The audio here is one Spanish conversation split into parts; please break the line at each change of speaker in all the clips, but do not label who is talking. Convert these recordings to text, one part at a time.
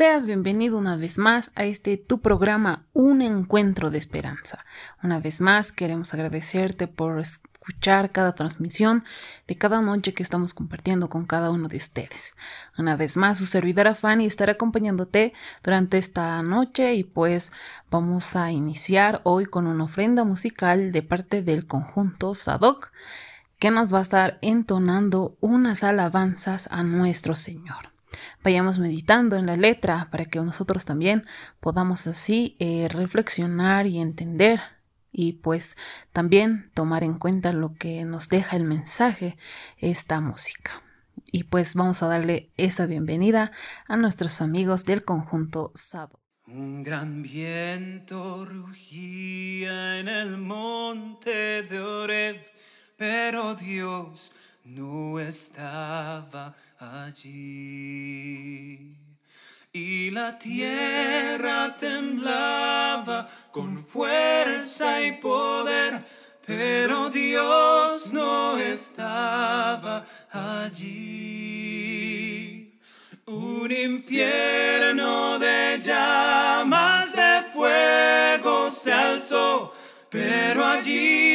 Seas bienvenido una vez más a este tu programa Un Encuentro de Esperanza. Una vez más queremos agradecerte por escuchar cada transmisión de cada noche que estamos compartiendo con cada uno de ustedes. Una vez más, su servidora Fanny estará acompañándote durante esta noche y pues vamos a iniciar hoy con una ofrenda musical de parte del conjunto Sadok que nos va a estar entonando unas alabanzas a nuestro Señor. Vayamos meditando en la letra para que nosotros también podamos así eh, reflexionar y entender y pues también tomar en cuenta lo que nos deja el mensaje esta música. Y pues vamos a darle esa bienvenida a nuestros amigos del conjunto Sado.
Un gran viento rugía en el monte de Oreb pero Dios no estaba allí. Y la tierra temblaba con fuerza y poder, pero Dios no estaba allí. Un infierno de llamas de fuego se alzó pero allí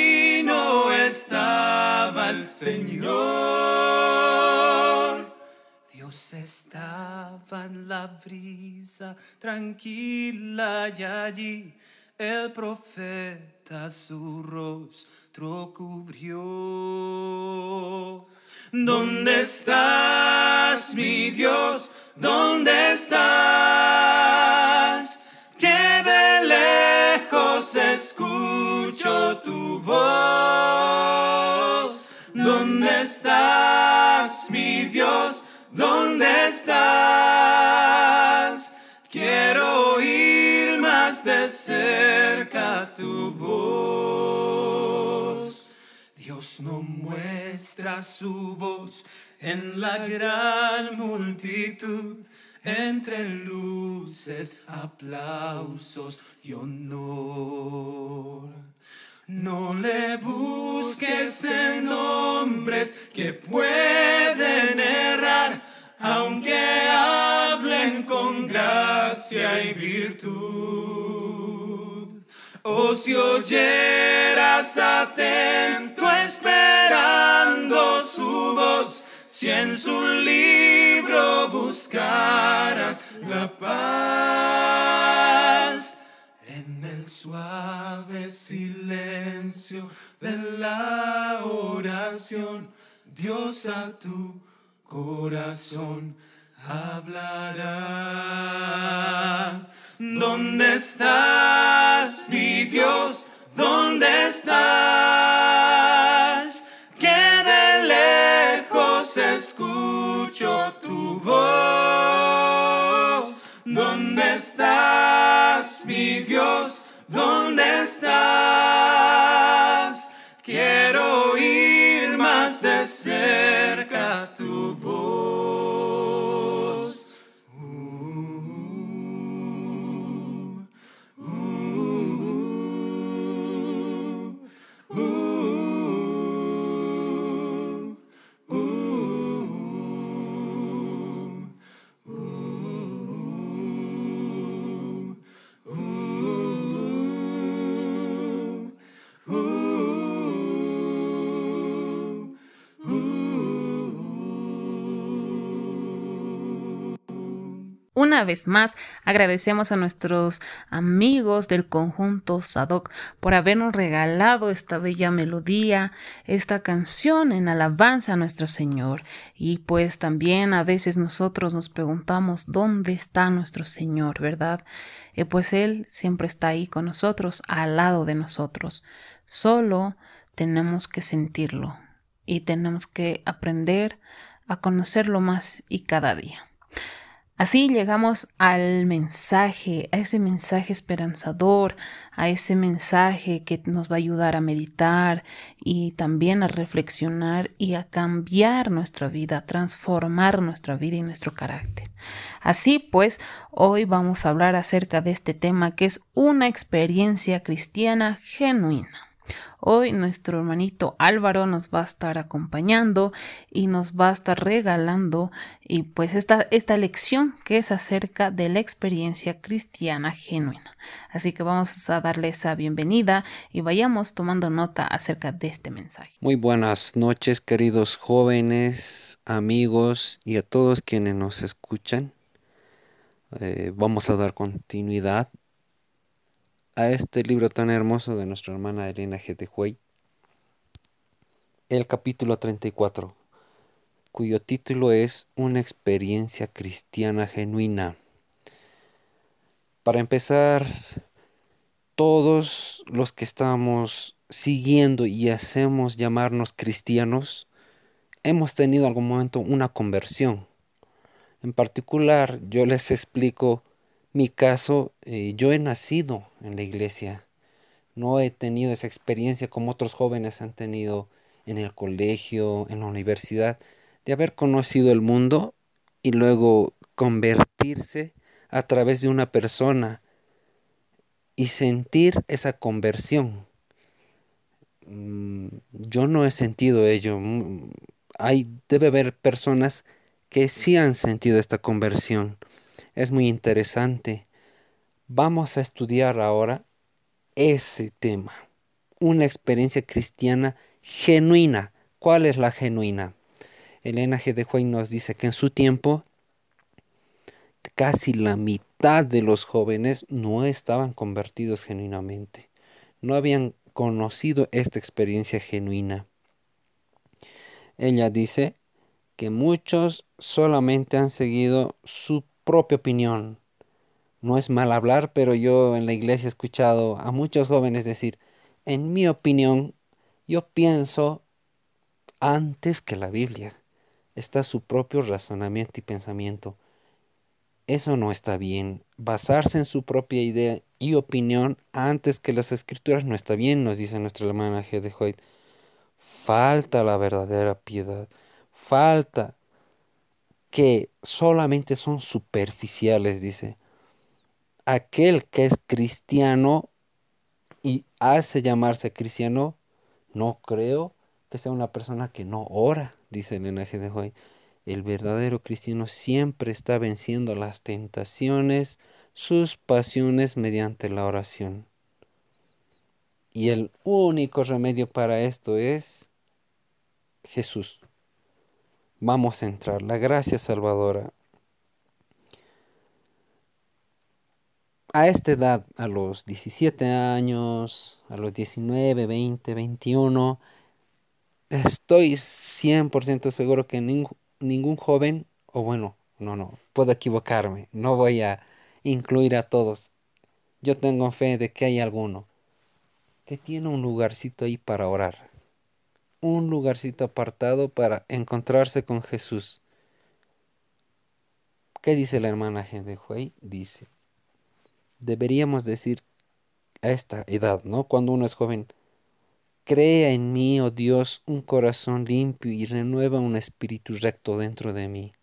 el Señor. Dios estaba en la brisa tranquila y allí el profeta su rostro cubrió. ¿Dónde estás, mi Dios? ¿Dónde estás? Que de lejos escucho tu voz. ¿Dónde estás, mi Dios? ¿Dónde estás? Quiero oír más de cerca tu voz. Dios no muestra su voz en la gran multitud entre luces, aplausos y honor. No le busques en nombres que pueden errar, aunque hablen con gracia y virtud. O si oyeras atento esperando su voz, si en su libro buscaras la paz, suave silencio de la oración, Dios a tu corazón hablará. ¿Dónde estás, mi Dios? ¿Dónde estás? escucho tu voz. ¿Dónde estás, mi Dios? ¿Dónde estás? Quiero oír más de cerca
Una vez más, agradecemos a nuestros amigos del conjunto Sadok por habernos regalado esta bella melodía, esta canción en alabanza a nuestro Señor. Y pues también a veces nosotros nos preguntamos dónde está nuestro Señor, ¿verdad? Eh, pues Él siempre está ahí con nosotros, al lado de nosotros. Solo tenemos que sentirlo y tenemos que aprender a conocerlo más y cada día. Así llegamos al mensaje, a ese mensaje esperanzador, a ese mensaje que nos va a ayudar a meditar y también a reflexionar y a cambiar nuestra vida, a transformar nuestra vida y nuestro carácter. Así pues, hoy vamos a hablar acerca de este tema que es una experiencia cristiana genuina Hoy nuestro hermanito Álvaro nos va a estar acompañando y nos va a estar regalando y pues esta, esta lección que es acerca de la experiencia cristiana genuina. Así que vamos a darle esa bienvenida y vayamos tomando nota acerca de este mensaje.
Muy buenas noches queridos jóvenes, amigos y a todos quienes nos escuchan. Eh, vamos a dar continuidad a este libro tan hermoso de nuestra hermana Elena G. de Huey, el capítulo 34, cuyo título es Una experiencia cristiana genuina. Para empezar, todos los que estamos siguiendo y hacemos llamarnos cristianos, hemos tenido algún momento una conversión. En particular, yo les explico mi caso, eh, yo he nacido en la iglesia. No he tenido esa experiencia como otros jóvenes han tenido en el colegio, en la universidad, de haber conocido el mundo y luego convertirse a través de una persona y sentir esa conversión. Mm, yo no he sentido ello. Mm, hay, debe haber personas que sí han sentido esta conversión es muy interesante. Vamos a estudiar ahora ese tema, una experiencia cristiana genuina. ¿Cuál es la genuina? Elena G. de Juey nos dice que en su tiempo casi la mitad de los jóvenes no estaban convertidos genuinamente, no habían conocido esta experiencia genuina. Ella dice que muchos solamente han seguido su propia opinión. No es mal hablar, pero yo en la iglesia he escuchado a muchos jóvenes decir, en mi opinión, yo pienso antes que la Biblia. Está su propio razonamiento y pensamiento. Eso no está bien. Basarse en su propia idea y opinión antes que las escrituras no está bien, nos dice nuestra hermana G. de Hoyt. Falta la verdadera piedad. Falta que solamente son superficiales, dice. Aquel que es cristiano y hace llamarse cristiano, no creo que sea una persona que no ora, dice el linaje de hoy. El verdadero cristiano siempre está venciendo las tentaciones, sus pasiones mediante la oración. Y el único remedio para esto es Jesús. Vamos a entrar. La gracia salvadora. A esta edad, a los 17 años, a los 19, 20, 21, estoy 100% seguro que ningún, ningún joven, o bueno, no, no, puedo equivocarme, no voy a incluir a todos. Yo tengo fe de que hay alguno que tiene un lugarcito ahí para orar un lugarcito apartado para encontrarse con Jesús. ¿Qué dice la hermana de Huey? Dice, deberíamos decir a esta edad, ¿no? Cuando uno es joven, crea en mí, oh Dios, un corazón limpio y renueva un espíritu recto dentro de mí.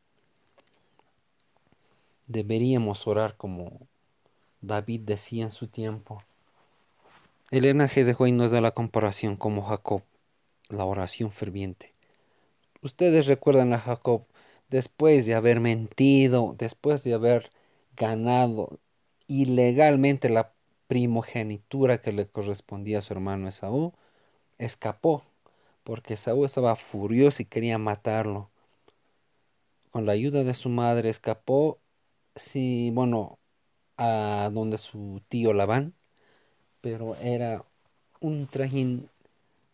Deberíamos orar como David decía en su tiempo. El G. de nos da la comparación como Jacob la oración ferviente. Ustedes recuerdan a Jacob después de haber mentido, después de haber ganado ilegalmente la primogenitura que le correspondía a su hermano Esaú, escapó, porque Esaú estaba furioso y quería matarlo. Con la ayuda de su madre escapó, sí, bueno, a donde su tío Labán, pero era un trajín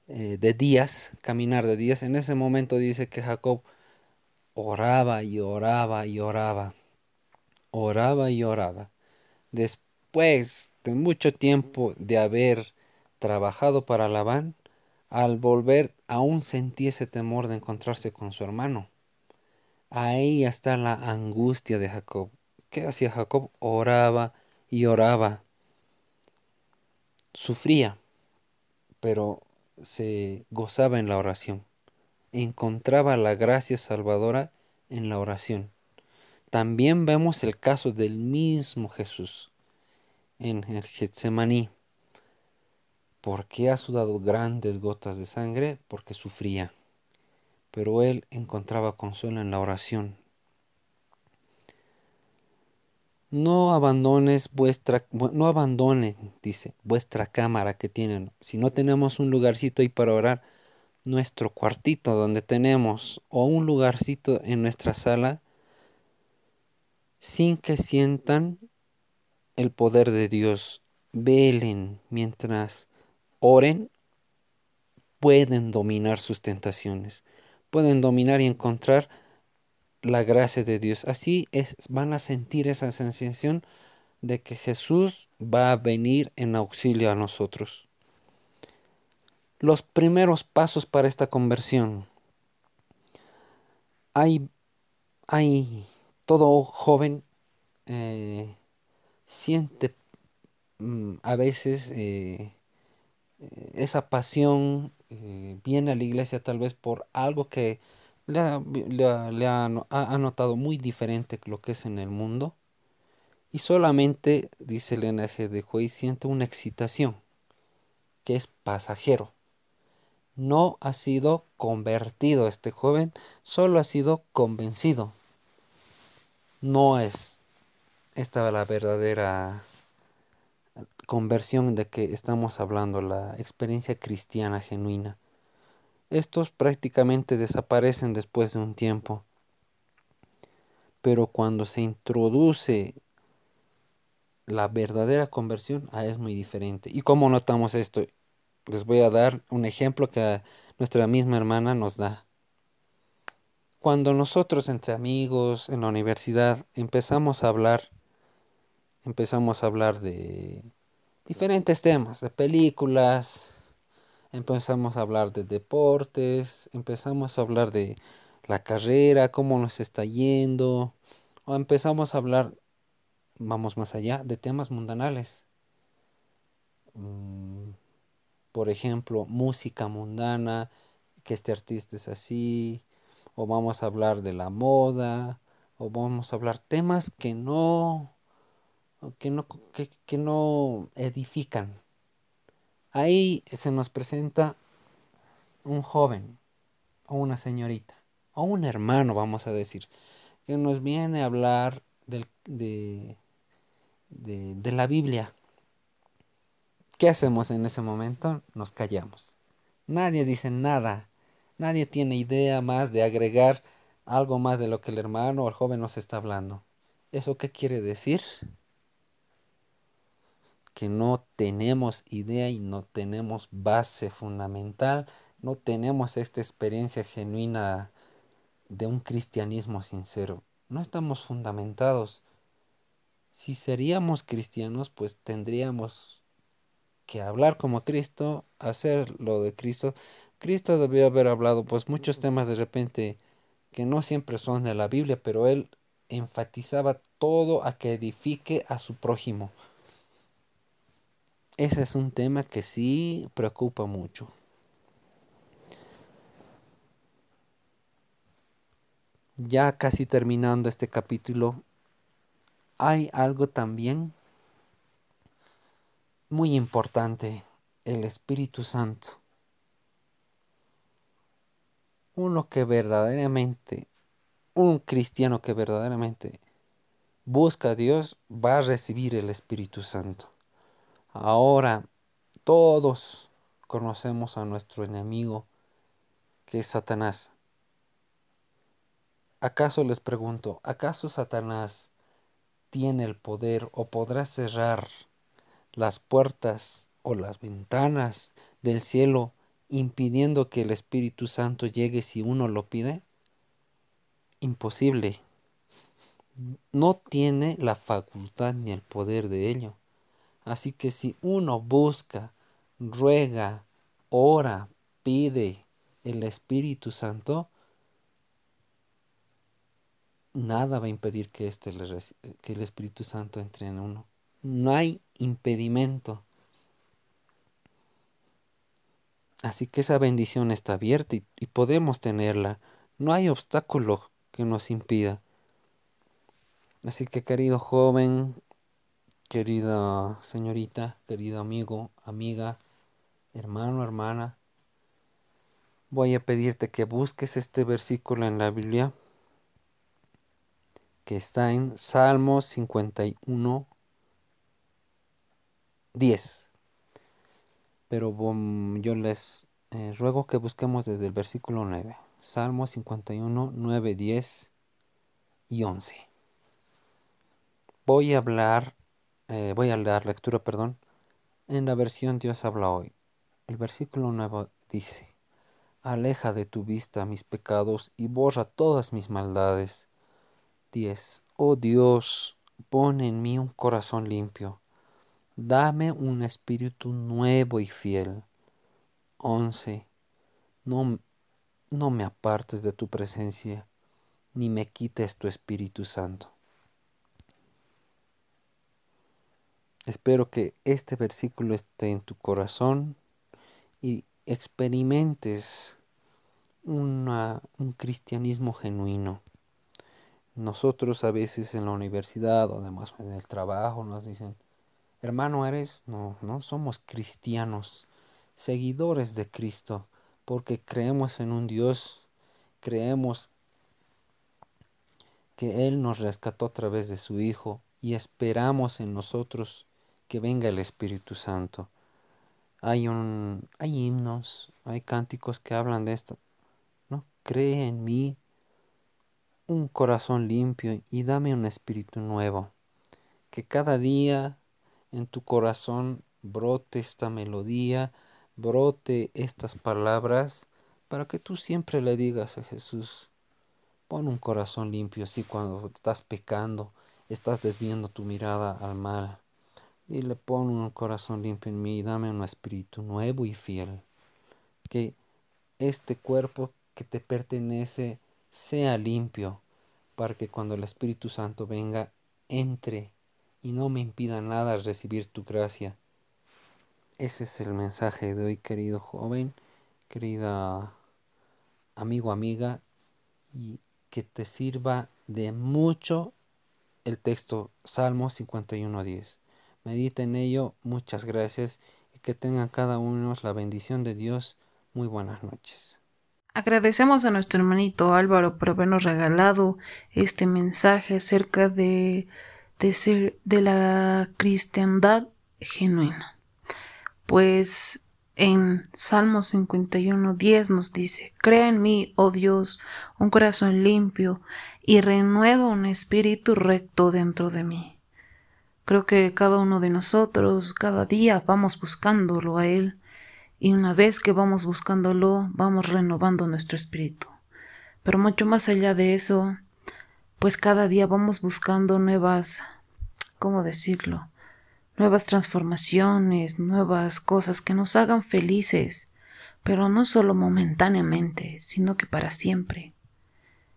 eh, de días, caminar de días. En ese momento dice que Jacob oraba y oraba y oraba, oraba y oraba. Después de mucho tiempo de haber trabajado para Labán, al volver aún sentía ese temor de encontrarse con su hermano. Ahí está la angustia de Jacob. ¿Qué hacía Jacob? Oraba y oraba. Sufría, pero se gozaba en la oración, encontraba la gracia salvadora en la oración. También vemos el caso del mismo Jesús en el Getsemaní. ¿Por qué ha sudado grandes gotas de sangre? Porque sufría. Pero él encontraba consuelo en la oración. No abandones vuestra, no abandones, dice, vuestra cámara que tienen. Si no tenemos un lugarcito ahí para orar, nuestro cuartito donde tenemos o un lugarcito en nuestra sala, sin que sientan el poder de Dios. Velen mientras oren, pueden dominar sus tentaciones, pueden dominar y encontrar la gracia de Dios. Así es, van a sentir esa sensación de que Jesús va a venir en auxilio a nosotros. Los primeros pasos para esta conversión. Hay, hay todo joven eh, siente mm, a veces eh, eh, esa pasión, viene a la iglesia tal vez por algo que le ha, notado muy diferente lo que es en el mundo. Y solamente, dice el NG de Juez, siente una excitación, que es pasajero. No ha sido convertido este joven, solo ha sido convencido. No es esta la verdadera conversión de que estamos hablando, la experiencia cristiana genuina. Estos prácticamente desaparecen después de un tiempo. Pero cuando se introduce la verdadera conversión, ah, es muy diferente. ¿Y cómo notamos esto? Les voy a dar un ejemplo que nuestra misma hermana nos da. Cuando nosotros entre amigos en la universidad empezamos a hablar, empezamos a hablar de diferentes temas, de películas, empezamos a hablar de deportes, empezamos a hablar de la carrera, cómo nos está yendo, o empezamos a hablar, vamos más allá, de temas mundanales. Mm, por ejemplo, música mundana, que este artista es así, o vamos a hablar de la moda, o vamos a hablar temas que no, que no, que no edifican Ahí se nos presenta un joven o una señorita o un hermano, vamos a decir, que nos viene a hablar de, de la Biblia. ¿Qué hacemos en ese momento? Nos callamos. Nadie dice nada. Nadie tiene idea más de agregar algo más de lo que el hermano o el joven nos está hablando. ¿Eso qué quiere decir? Que no tenemos idea y no tenemos base fundamental, no tenemos esta experiencia genuina de un cristianismo sincero. No estamos fundamentados. Si seríamos cristianos, pues tendríamos que hablar como Cristo, hacer lo de Cristo. Cristo debió haber hablado pues muchos temas de repente que no siempre son de la Biblia, pero él enfatizaba todo a que edifique a su prójimo. Ese es un tema que sí preocupa mucho. Ya casi terminando este capítulo, hay algo también muy importante, el Espíritu Santo. Uno que verdaderamente, un cristiano que verdaderamente busca a Dios, va a recibir el Espíritu Santo. Ahora todos conocemos a nuestro enemigo, que es Satanás. ¿Acaso les pregunto, ¿acaso Satanás tiene el poder o podrá cerrar las puertas o las ventanas del cielo impidiendo que el Espíritu Santo llegue si uno lo pide? Imposible. No tiene la facultad ni el poder de ello. Así que si uno busca, ruega, ora, pide el Espíritu Santo, nada va a impedir que, este, que el Espíritu Santo entre en uno. No hay impedimento. Así que esa bendición está abierta y, y podemos tenerla. No hay obstáculo que nos impida. Así que querido joven, querida señorita, querido amigo, amiga, Hermano, hermana, voy a pedirte que busques este versículo en la Biblia que está en Salmos 51, 10. Pero yo les eh, ruego que busquemos desde el versículo 9. Salmos 51, 9, 10 y 11. Voy a hablar, eh, voy a dar lectura, perdón, en la versión Dios habla hoy. El versículo 9 dice, Aleja de tu vista mis pecados y borra todas mis maldades. 10. Oh Dios, pon en mí un corazón limpio. Dame un espíritu nuevo y fiel. 11. No, no me apartes de tu presencia, ni me quites tu Espíritu Santo. Espero que este versículo esté en tu corazón y experimentes un cristianismo genuino. Nosotros a veces en la universidad o además en el trabajo nos dicen, hermano, eres, no, no somos cristianos, seguidores de Cristo, porque creemos en un Dios, creemos que Él nos rescató a través de su Hijo y esperamos en nosotros que venga el Espíritu Santo. Hay, un, hay himnos, hay cánticos que hablan de esto. ¿no? Cree en mí un corazón limpio y dame un espíritu nuevo. Que cada día en tu corazón brote esta melodía, brote estas palabras, para que tú siempre le digas a Jesús, pon un corazón limpio, así cuando estás pecando, estás desviando tu mirada al mal. Dile, pon un corazón limpio en mí y dame un espíritu nuevo y fiel. Que este cuerpo que te pertenece sea limpio, para que cuando el Espíritu Santo venga, entre y no me impida nada recibir tu gracia. Ese es el mensaje de hoy, querido joven, querida amigo, amiga, y que te sirva de mucho el texto Salmo 51.10. Medita en ello, muchas gracias y que tengan cada uno la bendición de Dios. Muy buenas noches.
Agradecemos a nuestro hermanito Álvaro por habernos regalado este mensaje acerca de, de, ser, de la cristiandad genuina. Pues en Salmo 51, 10 nos dice, Crea en mí, oh Dios, un corazón limpio y renueva un espíritu recto dentro de mí. Creo que cada uno de nosotros, cada día vamos buscándolo a Él y una vez que vamos buscándolo, vamos renovando nuestro espíritu. Pero mucho más allá de eso, pues cada día vamos buscando nuevas, ¿cómo decirlo? Nuevas transformaciones, nuevas cosas que nos hagan felices, pero no solo momentáneamente, sino que para siempre.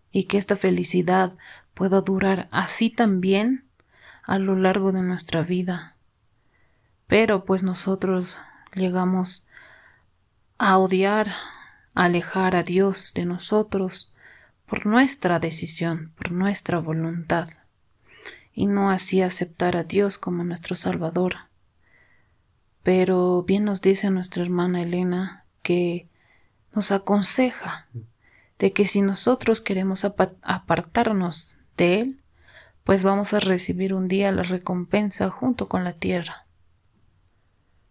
Y que esta felicidad pueda durar así también a lo largo de nuestra vida. Pero pues nosotros llegamos a odiar, alejar a Dios de nosotros por nuestra decisión, por nuestra voluntad, y no así aceptar a Dios como nuestro Salvador. Pero bien nos dice nuestra hermana Elena que nos aconseja de que si nosotros queremos apartarnos de Él, pues vamos a recibir un día la recompensa junto con la tierra.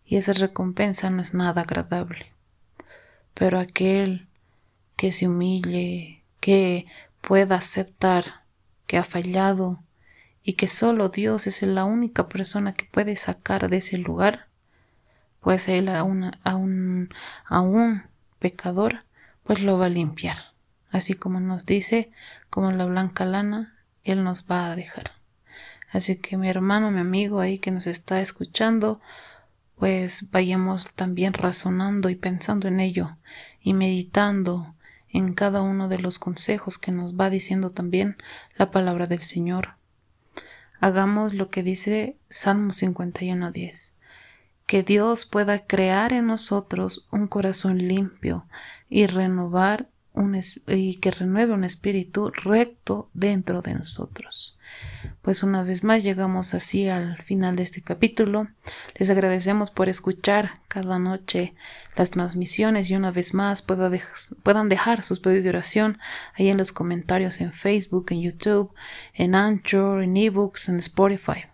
Y esa recompensa no es nada agradable. Pero aquel que se humille, que pueda aceptar que ha fallado y que solo Dios es la única persona que puede sacar de ese lugar, pues él a un, a un, a un pecador, pues lo va a limpiar. Así como nos dice, como la blanca lana, él nos va a dejar. Así que mi hermano, mi amigo ahí que nos está escuchando, pues vayamos también razonando y pensando en ello y meditando en cada uno de los consejos que nos va diciendo también la palabra del Señor. Hagamos lo que dice Salmo 51.10. Que Dios pueda crear en nosotros un corazón limpio y renovar y que renueve un espíritu recto dentro de nosotros. Pues una vez más llegamos así al final de este capítulo. Les agradecemos por escuchar cada noche las transmisiones y una vez más puedan dejar sus pedidos de oración ahí en los comentarios en Facebook, en YouTube, en Anchor, en eBooks, en Spotify.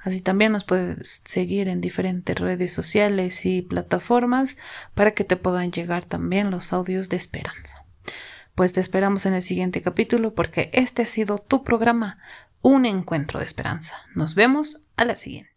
Así también nos puedes seguir en diferentes redes sociales y plataformas para que te puedan llegar también los audios de esperanza. Pues te esperamos en el siguiente capítulo porque este ha sido tu programa, Un Encuentro de Esperanza. Nos vemos a la siguiente.